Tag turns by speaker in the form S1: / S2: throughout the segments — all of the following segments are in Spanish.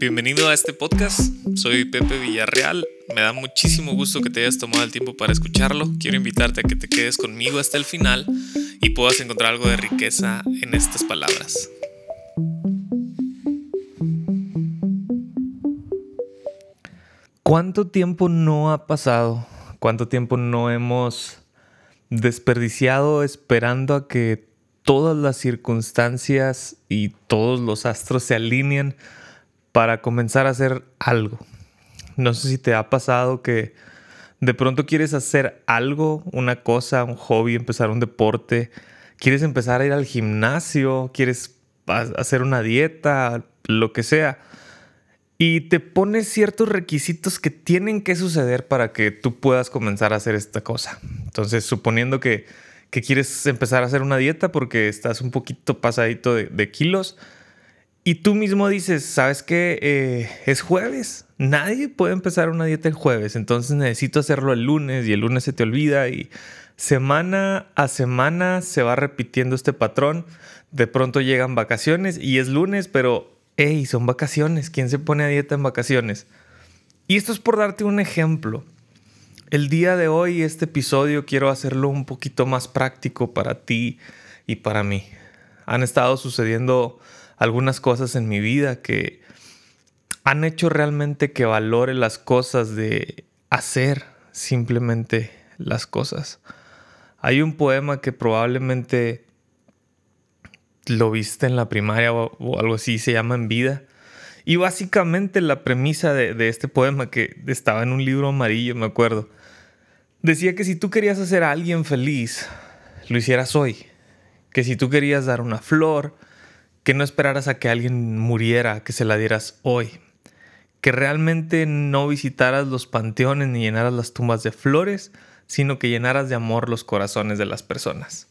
S1: Bienvenido a este podcast, soy Pepe Villarreal, me da muchísimo gusto que te hayas tomado el tiempo para escucharlo, quiero invitarte a que te quedes conmigo hasta el final y puedas encontrar algo de riqueza en estas palabras.
S2: ¿Cuánto tiempo no ha pasado? ¿Cuánto tiempo no hemos desperdiciado esperando a que todas las circunstancias y todos los astros se alineen para comenzar a hacer algo. No sé si te ha pasado que de pronto quieres hacer algo, una cosa, un hobby, empezar un deporte, quieres empezar a ir al gimnasio, quieres hacer una dieta, lo que sea. Y te pones ciertos requisitos que tienen que suceder para que tú puedas comenzar a hacer esta cosa. Entonces, suponiendo que, quieres empezar a hacer una dieta porque estás un poquito pasadito de kilos, y tú mismo dices, ¿sabes qué? Eh, es jueves. Nadie puede empezar una dieta el jueves. Entonces necesito hacerlo el lunes y el lunes se te olvida y semana a semana se va repitiendo este patrón. De pronto llegan vacaciones y es lunes, pero, hey, son vacaciones. ¿Quién se pone a dieta en vacaciones? Y esto es por darte un ejemplo. El día de hoy, este episodio, quiero hacerlo un poquito más práctico para ti y para mí. Han estado sucediendo algunas cosas en mi vida que han hecho realmente que valore las cosas de hacer simplemente las cosas. Hay un poema que probablemente lo viste en la primaria o, algo así, se llama En vida. Y básicamente la premisa de, este poema, que estaba en un libro amarillo, me acuerdo, decía que si tú querías hacer a alguien feliz, lo hicieras hoy. Que si tú querías dar una flor, que no esperaras a que alguien muriera, que se la dieras hoy, que realmente no visitaras los panteones ni llenaras las tumbas de flores, sino que llenaras de amor los corazones de las personas.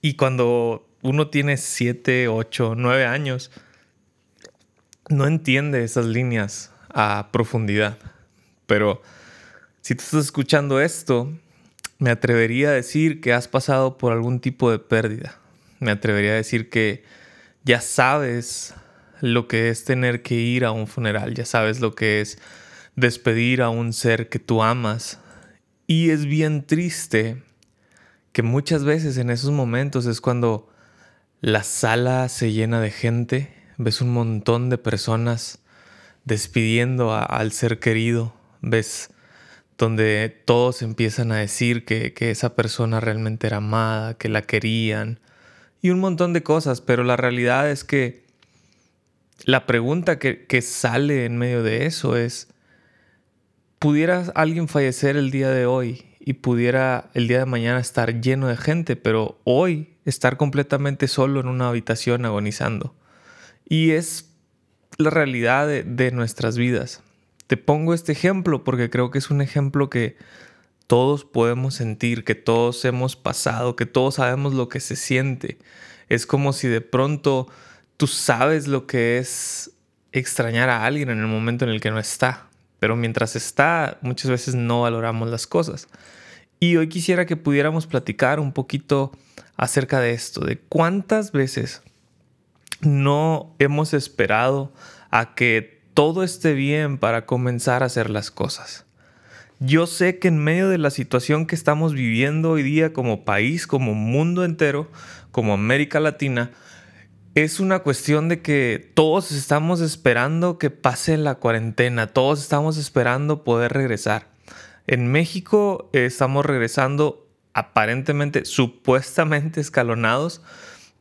S2: Y cuando uno tiene 7, 8, 9 años, no entiende esas líneas a profundidad. Pero si tú estás escuchando esto, me atrevería a decir que has pasado por algún tipo de pérdida, me atrevería a decir que ya sabes lo que es tener que ir a un funeral, ya sabes lo que es despedir a un ser que tú amas. Y es bien triste que muchas veces en esos momentos es cuando la sala se llena de gente, ves un montón de personas despidiendo al ser querido, ves donde todos empiezan a decir que, que esa persona realmente era amada, que la querían, y un montón de cosas, pero la realidad es que la pregunta que, sale en medio de eso es, ¿pudiera alguien fallecer el día de hoy y pudiera el día de mañana estar lleno de gente, pero hoy estar completamente solo en una habitación agonizando? Y es la realidad de, de nuestras vidas. Te pongo este ejemplo porque creo que es un ejemplo que todos podemos sentir, que todos hemos pasado, que todos sabemos lo que se siente. Es como si de pronto tú sabes lo que es extrañar a alguien en el momento en el que no está, pero mientras está muchas veces no valoramos las cosas. Y hoy quisiera que pudiéramos platicar un poquito acerca de esto, de cuántas veces no hemos esperado a que todo esté bien para comenzar a hacer las cosas. Yo sé que en medio de la situación que estamos viviendo hoy día como país, como mundo entero, como América Latina, es una cuestión de que todos estamos esperando que pase la cuarentena, todos estamos esperando poder regresar. En México estamos regresando aparentemente, supuestamente escalonados,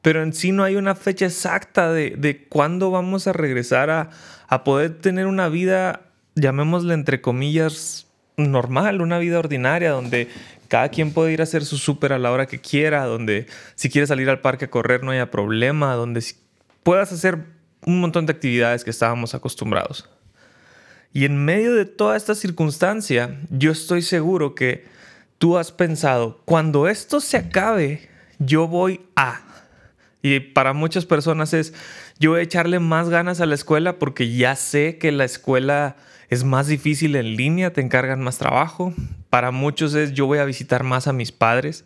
S2: pero en sí no hay una fecha exacta de, de cuándo vamos a regresar a, a poder tener una vida, llamémosle entre comillas, normal, una vida ordinaria donde cada quien puede ir a hacer su súper a la hora que quiera, donde si quieres salir al parque a correr no haya problema, donde puedas hacer un montón de actividades que estábamos acostumbrados. Y en medio de toda esta circunstancia, yo estoy seguro que tú has pensado, cuando esto se acabe, yo voy a... Y para muchas personas es, yo voy a echarle más ganas a la escuela porque ya sé que la escuela es más difícil en línea, te encargan más trabajo. Para muchos es yo voy a visitar más a mis padres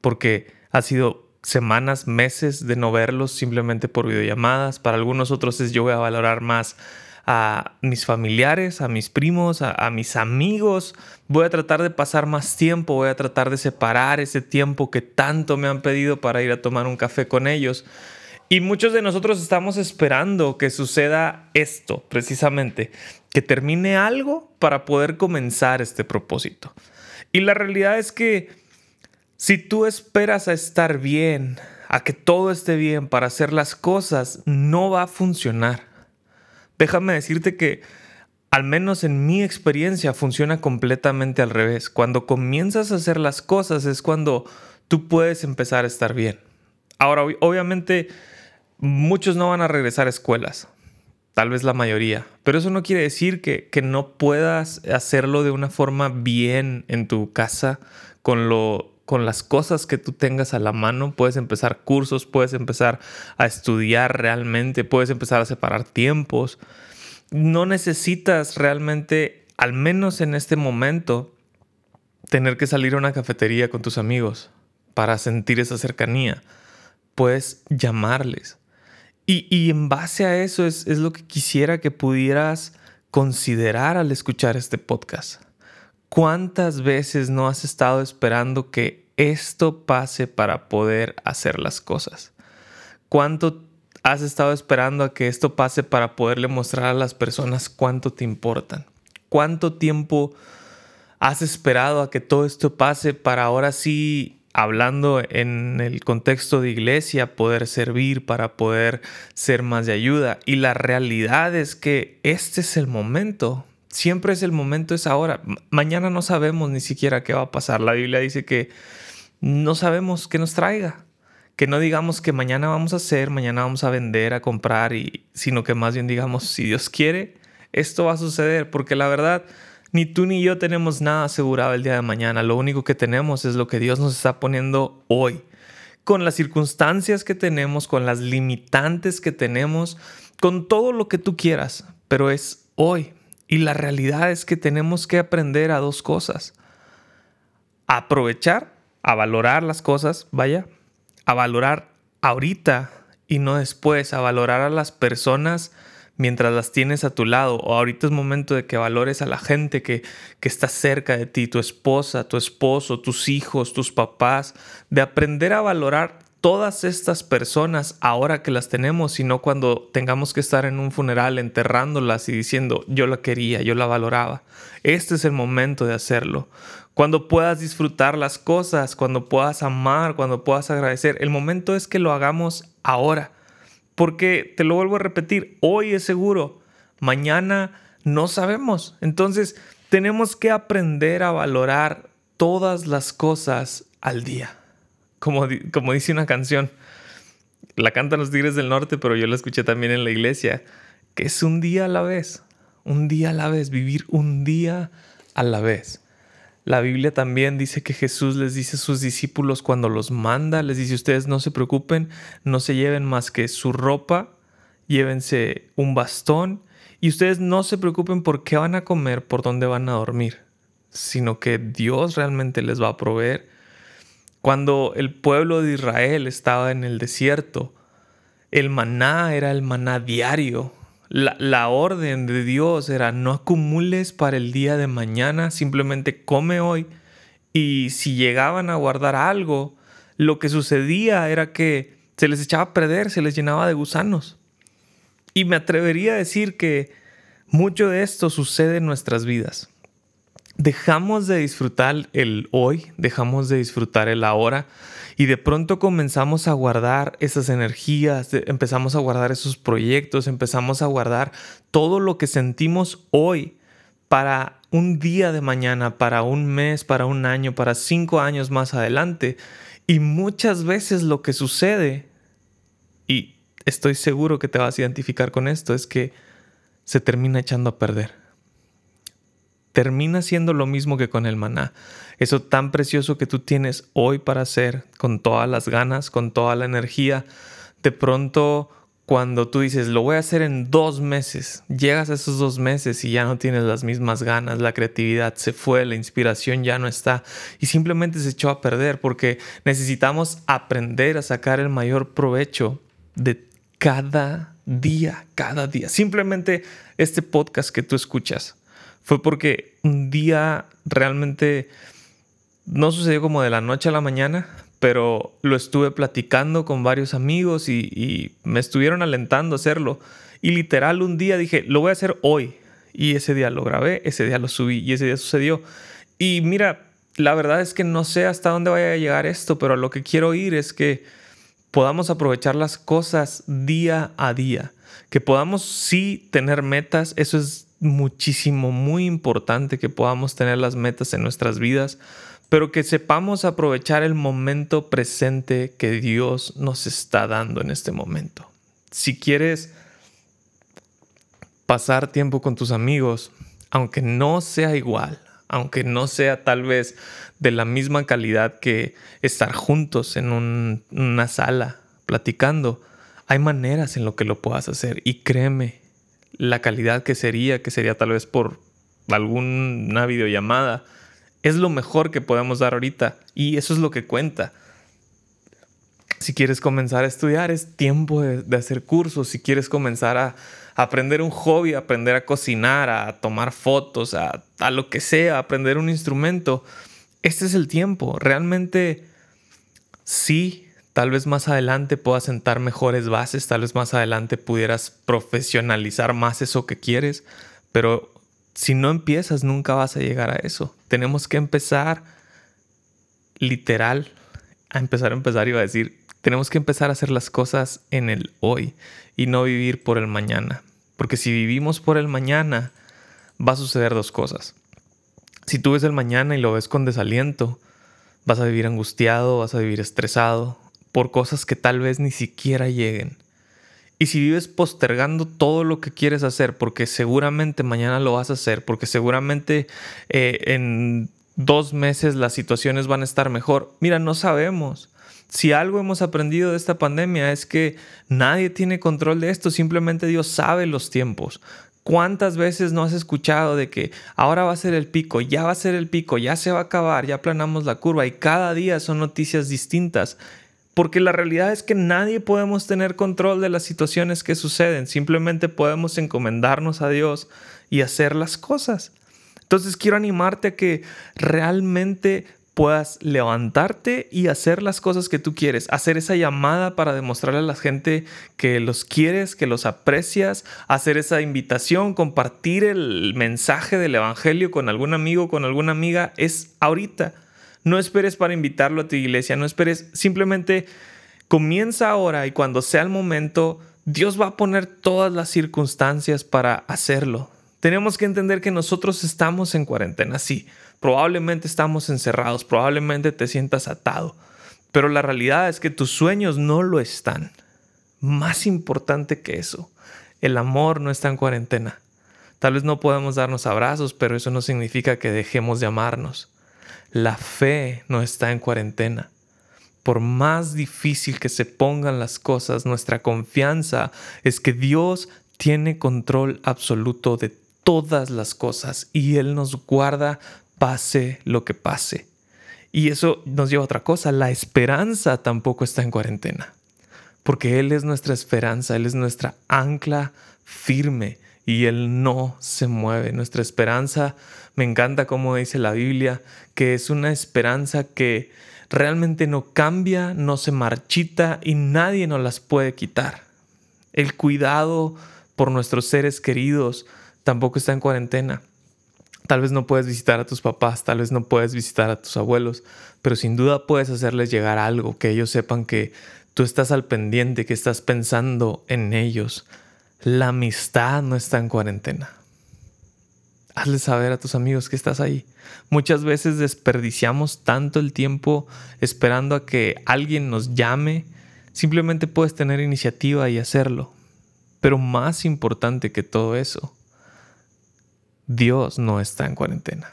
S2: porque ha sido semanas, meses de no verlos simplemente por videollamadas. Para algunos otros es yo voy a valorar más a mis familiares, a mis primos, a, mis amigos. Voy a tratar de pasar más tiempo, voy a tratar de separar ese tiempo que tanto me han pedido para ir a tomar un café con ellos. Y muchos de nosotros estamos esperando que suceda esto, precisamente, que termine algo para poder comenzar este propósito. Y la realidad es que si tú esperas a estar bien, a que todo esté bien para hacer las cosas, no va a funcionar déjame decirte que al menos en mi experiencia funciona completamente al revés. Cuando comienzas a hacer las cosas es cuando tú puedes empezar a estar bien. Ahora, obviamente, muchos no van a regresar a escuelas, tal vez la mayoría, pero eso no quiere decir que, que no puedas hacerlo de una forma bien en tu casa, con lo con las cosas que tú tengas a la mano, puedes empezar cursos, puedes empezar a estudiar realmente, puedes empezar a separar tiempos. No necesitas realmente, al menos en este momento, tener que salir a una cafetería con tus amigos para sentir esa cercanía. Puedes llamarles. Y, en base a eso es, es lo que quisiera que pudieras considerar al escuchar este podcast. ¿Cuántas veces no has estado esperando que esto pase para poder hacer las cosas? ¿Cuánto has estado esperando a que esto pase para poderle mostrar a las personas cuánto te importan? ¿Cuánto tiempo has esperado a que todo esto pase para ahora sí, hablando en el contexto de iglesia, poder servir, para poder ser más de ayuda? Y la realidad es que este es el momento. Siempre es el momento, es ahora. Mañana no sabemos ni siquiera qué va a pasar. La Biblia dice que no sabemos qué nos traiga. Que no digamos que mañana vamos a hacer, mañana vamos a vender, a comprar, y, sino que más bien digamos, si Dios quiere, esto va a suceder, porque la verdad, ni tú ni yo tenemos nada asegurado el día de mañana. Lo único que tenemos es lo que Dios nos está poniendo hoy. Con las circunstancias que tenemos, con las limitantes que tenemos, con todo lo que tú quieras, pero es hoy. Y la realidad es que tenemos que aprender a dos cosas. Aprovechar a valorar las cosas, vaya, a valorar ahorita y no después, a valorar a las personas mientras las tienes a tu lado. O ahorita es momento de que valores a la gente que, que está cerca de ti, tu esposa, tu esposo, tus hijos, tus papás, de aprender a valorar todas estas personas ahora que las tenemos, sino cuando tengamos que estar en un funeral enterrándolas y diciendo yo la quería, yo la valoraba. Este es el momento de hacerlo cuando puedas disfrutar las cosas, cuando puedas amar, cuando puedas agradecer. El momento es que lo hagamos ahora. Porque, te lo vuelvo a repetir, hoy es seguro, mañana no sabemos. Entonces, tenemos que aprender a valorar todas las cosas al día. Como, como dice una canción, la cantan los Tigres del Norte, pero yo la escuché también en la iglesia, que es un día a la vez, un día a la vez, vivir un día a la vez. La Biblia también dice que Jesús les dice a sus discípulos cuando los manda, les dice ustedes no se preocupen, no se lleven más que su ropa, llévense un bastón y ustedes no se preocupen por qué van a comer, por dónde van a dormir, sino que Dios realmente les va a proveer. Cuando el pueblo de Israel estaba en el desierto, el maná era el maná diario, la, orden de Dios era no acumules para el día de mañana, simplemente come hoy. Y si llegaban a guardar algo, lo que sucedía era que se les echaba a perder, se les llenaba de gusanos. Y me atrevería a decir que mucho de esto sucede en nuestras vidas. Dejamos de disfrutar el hoy, dejamos de disfrutar el ahora, y de pronto comenzamos a guardar esas energías, empezamos a guardar esos proyectos, empezamos a guardar todo lo que sentimos hoy para un día de mañana, para un mes, para un año, para cinco años más adelante. Y muchas veces lo que sucede, y estoy seguro que te vas a identificar con esto, es que se termina echando a perder termina siendo lo mismo que con el maná. Eso tan precioso que tú tienes hoy para hacer, con todas las ganas, con toda la energía, de pronto cuando tú dices, lo voy a hacer en dos meses, llegas a esos dos meses y ya no tienes las mismas ganas, la creatividad se fue, la inspiración ya no está y simplemente se echó a perder porque necesitamos aprender a sacar el mayor provecho de cada día, cada día. Simplemente este podcast que tú escuchas fue porque un día realmente no sucedió como de la noche a la mañana, pero lo estuve platicando con varios amigos y, me estuvieron alentando a hacerlo. Y literal un día dije, lo voy a hacer hoy. Y ese día lo grabé, ese día lo subí y ese día sucedió. Y mira, la verdad es que no sé hasta dónde vaya a llegar esto, pero lo que quiero ir es que podamos aprovechar las cosas día a día, que podamos sí tener metas, eso es muchísimo, muy importante que podamos tener las metas en nuestras vidas, pero que sepamos aprovechar el momento presente que Dios nos está dando en este momento. Si quieres pasar tiempo con tus amigos, aunque no sea igual, aunque no sea tal vez de la misma calidad que estar juntos en una sala platicando, hay maneras en lo que lo puedas hacer y créeme, la calidad que sería, que sería tal vez por alguna videollamada, es lo mejor que podemos dar ahorita y eso es lo que cuenta. Si quieres comenzar a estudiar, es tiempo de, hacer cursos. Si quieres comenzar a, aprender un hobby, aprender a cocinar, a tomar fotos, a, a lo que sea, aprender un instrumento, este es el tiempo. Realmente sí, tal vez más adelante puedas sentar mejores bases, tal vez más adelante pudieras profesionalizar más eso que quieres, pero si no empiezas, nunca vas a llegar a eso. Tenemos que empezar literal, a empezar a empezar, iba a decir, tenemos que empezar a hacer las cosas en el hoy y no vivir por el mañana. Porque si vivimos por el mañana, va a suceder dos cosas. Si tú ves el mañana y lo ves con desaliento, vas a vivir angustiado, vas a vivir estresado por cosas que tal vez ni siquiera lleguen. Y si vives postergando todo lo que quieres hacer, porque seguramente mañana lo vas a hacer, porque seguramente eh, en dos meses las situaciones van a estar mejor, mira, no sabemos. Si algo hemos aprendido de esta pandemia es que nadie tiene control de esto, simplemente Dios sabe los tiempos. ¿Cuántas veces no has escuchado de que ahora va a ser el pico, ya va a ser el pico, ya se va a acabar, ya planamos la curva y cada día son noticias distintas? Porque la realidad es que nadie podemos tener control de las situaciones que suceden, simplemente podemos encomendarnos a Dios y hacer las cosas. Entonces quiero animarte a que realmente puedas levantarte y hacer las cosas que tú quieres, hacer esa llamada para demostrarle a la gente que los quieres, que los aprecias, hacer esa invitación, compartir el mensaje del Evangelio con algún amigo, con alguna amiga, es ahorita. No esperes para invitarlo a tu iglesia, no esperes, simplemente comienza ahora y cuando sea el momento, Dios va a poner todas las circunstancias para hacerlo. Tenemos que entender que nosotros estamos en cuarentena, sí, probablemente estamos encerrados, probablemente te sientas atado, pero la realidad es que tus sueños no lo están. Más importante que eso, el amor no está en cuarentena. Tal vez no podemos darnos abrazos, pero eso no significa que dejemos de amarnos. La fe no está en cuarentena. Por más difícil que se pongan las cosas, nuestra confianza es que Dios tiene control absoluto de todas las cosas y Él nos guarda pase lo que pase. Y eso nos lleva a otra cosa, la esperanza tampoco está en cuarentena, porque Él es nuestra esperanza, Él es nuestra ancla firme y Él no se mueve. Nuestra esperanza me encanta como dice la Biblia, que es una esperanza que realmente no cambia, no se marchita y nadie nos las puede quitar. El cuidado por nuestros seres queridos tampoco está en cuarentena. Tal vez no puedes visitar a tus papás, tal vez no puedes visitar a tus abuelos, pero sin duda puedes hacerles llegar algo, que ellos sepan que tú estás al pendiente, que estás pensando en ellos. La amistad no está en cuarentena. Hazle saber a tus amigos que estás ahí. Muchas veces desperdiciamos tanto el tiempo esperando a que alguien nos llame. Simplemente puedes tener iniciativa y hacerlo. Pero más importante que todo eso, Dios no está en cuarentena.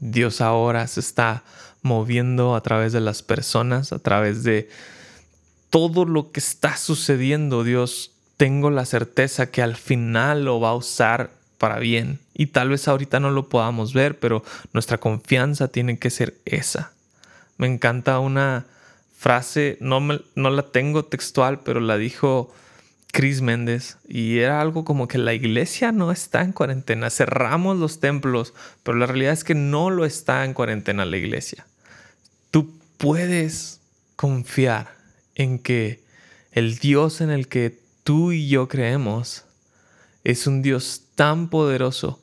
S2: Dios ahora se está moviendo a través de las personas, a través de todo lo que está sucediendo, Dios, tengo la certeza que al final lo va a usar para bien. Y tal vez ahorita no lo podamos ver, pero nuestra confianza tiene que ser esa. Me encanta una frase, no, no la tengo textual, pero la dijo Chris Méndez y era algo como que la iglesia no está en cuarentena, cerramos los templos, pero la realidad es que no lo está en cuarentena la iglesia. Tú puedes confiar en que el Dios en el que tú y yo creemos es un Dios tan poderoso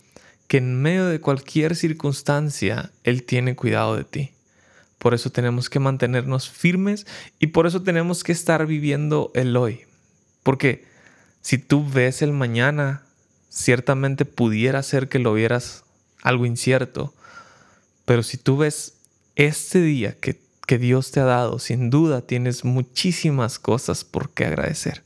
S2: que en medio de cualquier circunstancia Él tiene cuidado de ti. Por eso tenemos que mantenernos firmes y por eso tenemos que estar viviendo el hoy. Porque si tú ves el mañana, ciertamente pudiera ser que lo vieras algo incierto. Pero si tú ves este día que, que Dios te ha dado, sin duda tienes muchísimas cosas por qué agradecer.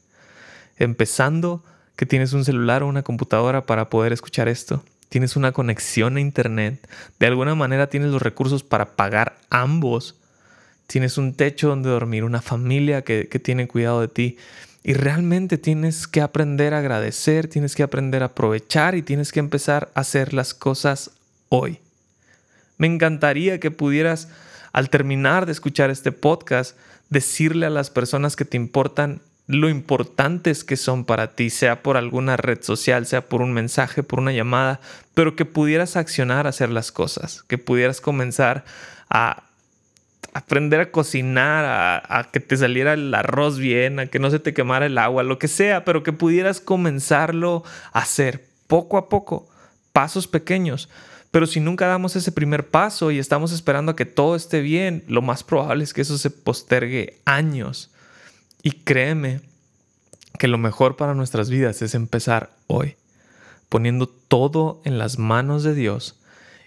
S2: Empezando que tienes un celular o una computadora para poder escuchar esto. Tienes una conexión a internet. De alguna manera tienes los recursos para pagar ambos. Tienes un techo donde dormir, una familia que, que tiene cuidado de ti. Y realmente tienes que aprender a agradecer, tienes que aprender a aprovechar y tienes que empezar a hacer las cosas hoy. Me encantaría que pudieras, al terminar de escuchar este podcast, decirle a las personas que te importan lo importantes que son para ti, sea por alguna red social, sea por un mensaje, por una llamada, pero que pudieras accionar a hacer las cosas, que pudieras comenzar a aprender a cocinar, a, que te saliera el arroz bien, a que no se te quemara el agua, lo que sea, pero que pudieras comenzarlo a hacer poco a poco, pasos pequeños. Pero si nunca damos ese primer paso y estamos esperando a que todo esté bien, lo más probable es que eso se postergue años. Y créeme que lo mejor para nuestras vidas es empezar hoy, poniendo todo en las manos de Dios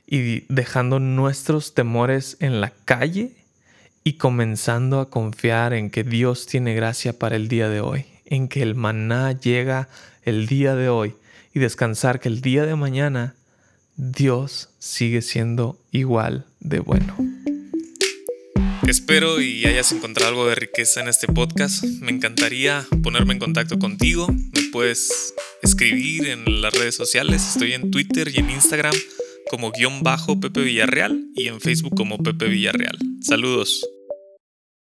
S2: y dejando nuestros temores en la calle y comenzando a confiar en que Dios tiene gracia para el día de hoy, en que el maná llega el día de hoy y descansar que el día de mañana Dios sigue siendo igual de bueno.
S1: Espero y hayas encontrado algo de riqueza en este podcast. Me encantaría ponerme en contacto contigo. Me puedes escribir en las redes sociales. Estoy en Twitter y en Instagram como guion bajo Pepe Villarreal y en Facebook como Pepe Villarreal. Saludos.